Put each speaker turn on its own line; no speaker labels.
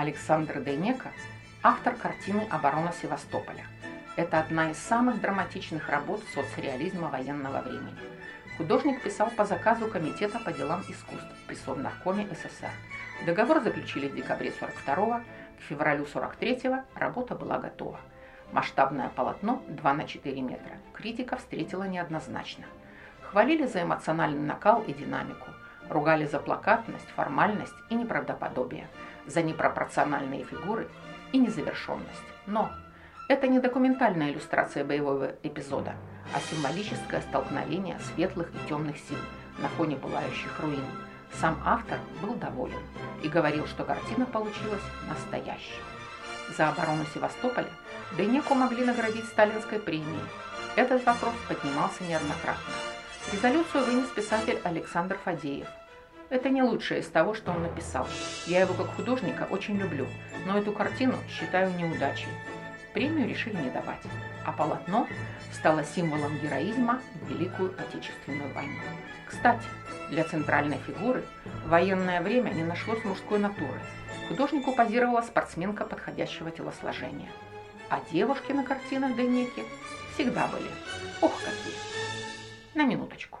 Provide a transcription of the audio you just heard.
Александр Дейнека – автор картины «Оборона Севастополя». Это одна из самых драматичных работ соцреализма военного времени. Художник писал по заказу Комитета по делам искусств при Совнаркоме СССР. Договор заключили в декабре 42 к февралю 43 работа была готова. Масштабное полотно 2 на 4 метра. Критика встретила неоднозначно. Хвалили за эмоциональный накал и динамику. Ругали за плакатность, формальность и неправдоподобие. За непропорциональные фигуры и незавершенность. Но это не документальная иллюстрация боевого эпизода, а символическое столкновение светлых и темных сил на фоне пылающих руин. Сам автор был доволен и говорил, что картина получилась настоящей. За оборону Севастополя Дейнеку могли наградить сталинской премией. Этот вопрос поднимался неоднократно. Резолюцию вынес писатель Александр Фадеев. Это не лучшее из того, что он написал. Я его как художника очень люблю, но эту картину считаю неудачей. Премию решили не давать, а полотно стало символом героизма в Великую Отечественную войну. Кстати, для центральной фигуры в военное время не нашлось мужской натуры. Художнику позировала спортсменка подходящего телосложения. А девушки на картинах Денеки всегда были. Ох, какие! На минуточку.